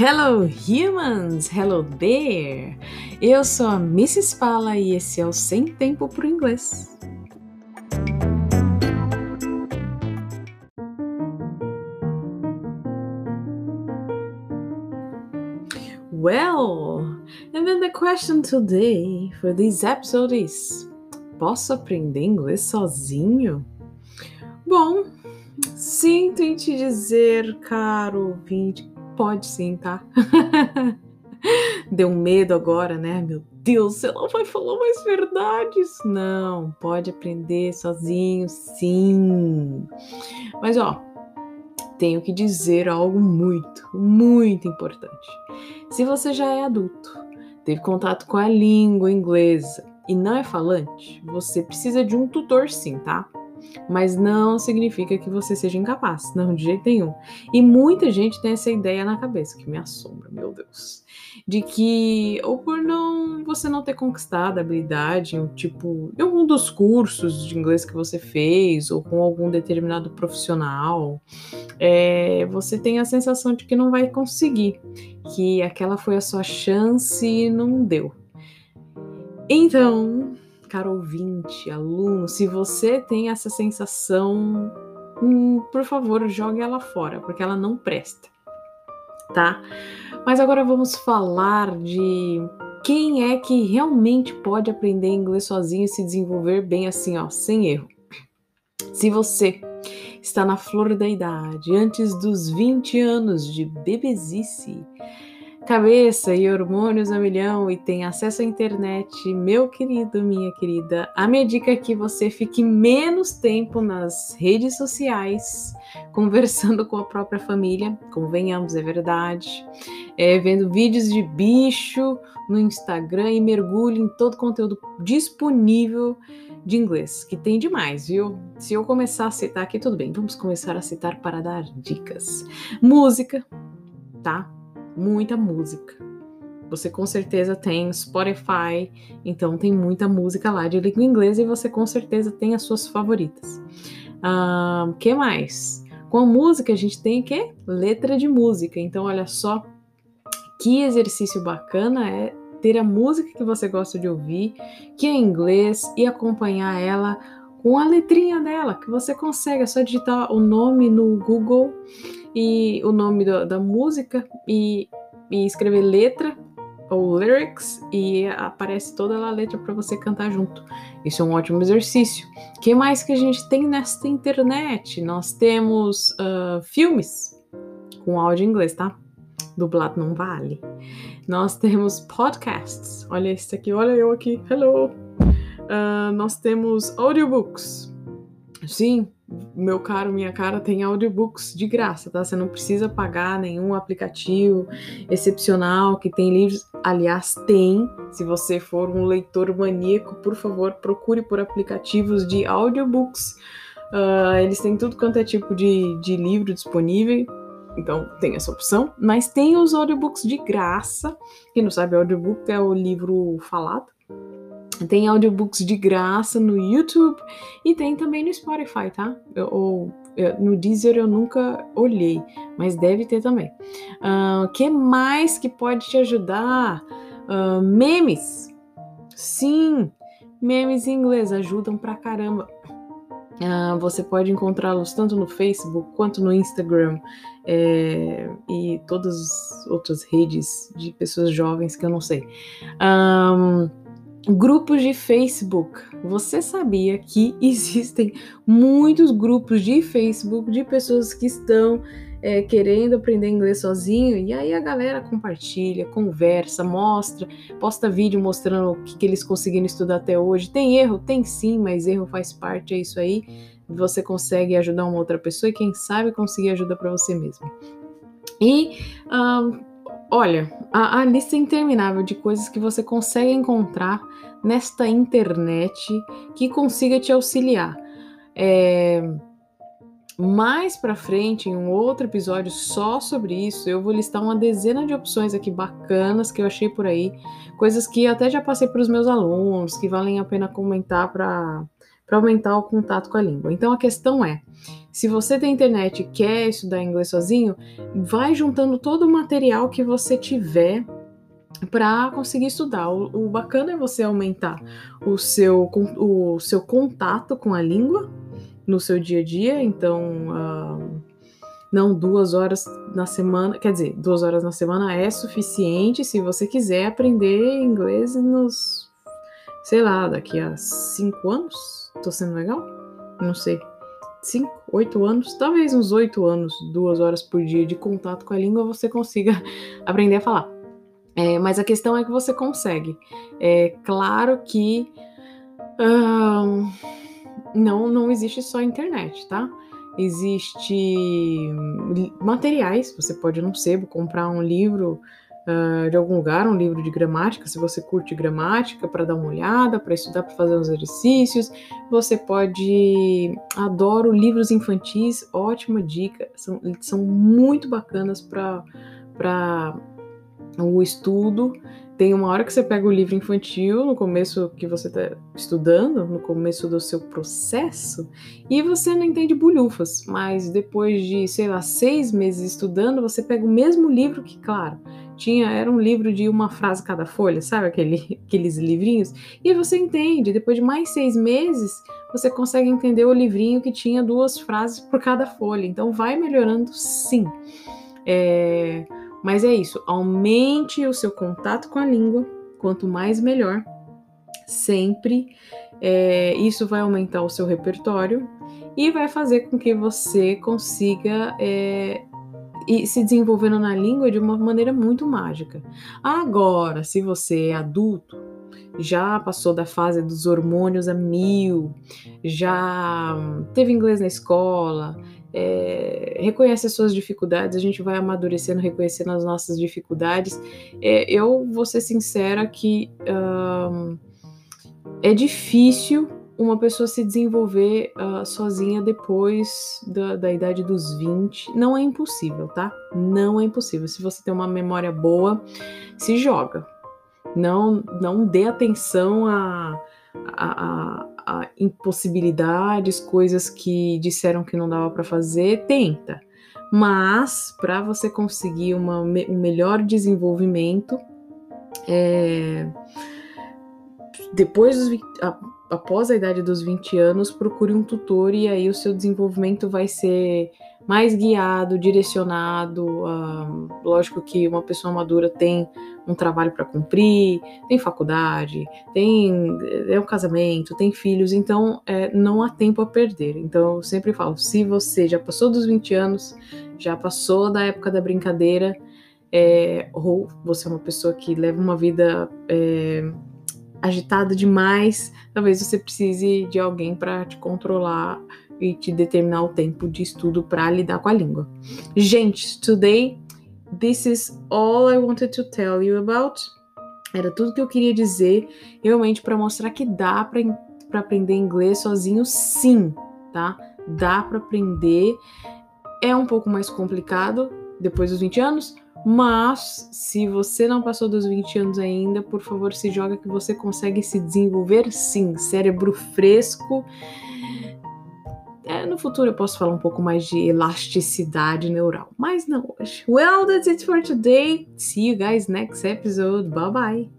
Hello humans, hello there. Eu sou a Mrs. Fala e esse é o Sem Tempo pro Inglês. Well, and then the question today for this episode is: Posso aprender inglês sozinho? Bom, sinto em te dizer, caro ouvinte, Pode sim, tá? Deu medo agora, né? Meu Deus, não vai falar mais verdades. Não, pode aprender sozinho, sim. Mas ó, tenho que dizer algo muito, muito importante. Se você já é adulto, teve contato com a língua inglesa e não é falante, você precisa de um tutor sim, tá? Mas não significa que você seja incapaz, não, de jeito nenhum. E muita gente tem essa ideia na cabeça, que me assombra, meu Deus, de que, ou por não você não ter conquistado a habilidade, tipo, em algum dos cursos de inglês que você fez, ou com algum determinado profissional, é, você tem a sensação de que não vai conseguir, que aquela foi a sua chance e não deu. Então, caro ouvinte, aluno, se você tem essa sensação, hum, por favor, jogue ela fora, porque ela não presta, tá? Mas agora vamos falar de quem é que realmente pode aprender inglês sozinho e se desenvolver bem assim, ó, sem erro. Se você está na flor da idade, antes dos 20 anos de bebezice, cabeça e hormônios a milhão e tem acesso à internet, meu querido, minha querida, a minha dica é que você fique menos tempo nas redes sociais, conversando com a própria família, convenhamos, é verdade, é, vendo vídeos de bicho no Instagram e mergulhe em todo o conteúdo disponível de inglês, que tem demais, viu? Se eu começar a citar aqui, tudo bem, vamos começar a citar para dar dicas. Música, tá? Muita música. Você com certeza tem Spotify, então tem muita música lá de língua inglesa e você com certeza tem as suas favoritas. O uh, que mais? Com a música a gente tem o quê? Letra de música. Então olha só que exercício bacana é ter a música que você gosta de ouvir, que é em inglês, e acompanhar ela com a letrinha dela, que você consegue, é só digitar o nome no Google e o nome da, da música e, e, escrever letra ou lyrics e aparece toda a letra para você cantar junto. Isso é um ótimo exercício. Que mais que a gente tem nesta internet? Nós temos uh, filmes com áudio em inglês, tá? Dublado não vale. Nós temos podcasts. Olha esse aqui, olha eu aqui. Hello! Uh, nós temos audiobooks. Sim, meu caro, minha cara, tem audiobooks de graça, tá? Você não precisa pagar nenhum aplicativo excepcional que tem livros. Aliás, tem. Se você for um leitor maníaco, por favor, procure por aplicativos de audiobooks. Uh, eles têm tudo quanto é tipo de, de livro disponível. Então tem essa opção. Mas tem os audiobooks de graça. Quem não sabe, audiobook é o livro falado. Tem audiobooks de graça no YouTube e tem também no Spotify, tá? Ou no Deezer eu nunca olhei, mas deve ter também. O uh, ah, que mais que pode te ajudar? Uh, memes. Sim, memes em inglês ajudam pra caramba. Uh, você pode encontrá-los tanto no Facebook quanto no Instagram é, e todas as outras redes de pessoas jovens que eu não sei. Um, Grupos de Facebook. Você sabia que existem muitos grupos de Facebook de pessoas que estão é, querendo aprender inglês sozinho? E aí a galera compartilha, conversa, mostra, posta vídeo mostrando o que, que eles conseguiram estudar até hoje. Tem erro? Tem sim, mas erro faz parte, é isso aí. Você consegue ajudar uma outra pessoa e quem sabe conseguir ajuda para você mesmo. E um, Olha, a, a, lista é interminável de coisas que você consegue encontrar nesta internet que consiga te auxiliar. É, mais para frente, em um outro episódio só sobre isso, eu vou listar uma dezena de opções aqui bacanas que eu achei por aí, coisas que até já passei para os meus alunos, que valem a pena comentar para para aumentar o contato com a língua. Então a questão é, se você tem internet e quer estudar inglês sozinho, vai juntando todo o material que você tiver para conseguir estudar. O, o, bacana é você aumentar o seu, o seu contato com a língua no seu dia a dia, então uh, não duas horas na semana, quer dizer, duas horas na semana é suficiente se você quiser aprender inglês nos, sei lá, daqui a cinco anos. Tô sendo legal? Não sei. Cinco, oito anos, talvez uns oito anos, duas horas por dia de contato com a língua, você consiga aprender a falar. É, mas a questão é que você consegue. É claro que não, não existe só internet, tá? Existe materiais, você pode num sebo comprar um livro uh, de algum lugar, um livro de gramática, se você curte gramática, para dar uma olhada, para estudar, para fazer uns exercícios. Você pode. Adoro livros infantis, ótima dica, são, são muito bacanas para o estudo. Tem uma hora que você pega o livro infantil, no começo que você está estudando, no começo do seu processo, e você não entende bulhufas, mas depois de, sei lá, seis meses estudando, você pega o mesmo livro que, claro, tinha, era um livro de uma frase cada folha, sabe aquele, aqueles livrinhos? E você entende, depois de mais seis meses, você consegue entender o livrinho que tinha duas frases por cada folha. Então vai melhorando sim. É, mas é isso, aumente o seu contato com a língua, quanto mais melhor. Sempre é, isso vai aumentar o seu repertório e vai fazer com que você consiga é, ir se desenvolvendo na língua de uma maneira muito mágica. Agora, se você é adulto, já passou da fase dos hormônios a mil, já teve inglês na escola, é, reconhece as suas dificuldades, a gente vai amadurecendo, reconhecendo as nossas dificuldades. É, eu vou ser sincera que é difícil uma pessoa se desenvolver uh, sozinha depois da, da, idade dos 20. Não é impossível, tá? Não é impossível. Se você tem uma memória boa, se joga. Não, não dê atenção a, a, a impossibilidades, coisas que disseram que não dava para fazer, tenta. Mas para você conseguir uma, um melhor desenvolvimento, é, depois dos, a, após a idade dos 20 anos, procure um tutor e aí o seu desenvolvimento vai ser mais guiado, direcionado. Uh, lógico que uma pessoa madura tem um trabalho para cumprir, tem faculdade, tem é um casamento, tem filhos, então é, não há tempo a perder. Então eu sempre falo, se você já passou dos 20 anos, já passou da época da brincadeira, é, ou você é uma pessoa que leva uma vida é, agitada demais, talvez você precise de alguém para te controlar e te determinar o tempo de estudo para lidar com a língua. Gente, today this is all I wanted to tell you about. Era tudo que eu queria dizer, realmente para mostrar que dá para aprender inglês sozinho, sim, tá? Dá para aprender. É um pouco mais complicado depois dos 20 anos, mas se você não passou dos 20 anos ainda, por favor, se joga que você consegue se desenvolver sim. Cérebro fresco é, no futuro eu posso falar um pouco mais de elasticidade neural, mas não hoje. Well, that's it for today. See you guys next episode. Bye bye.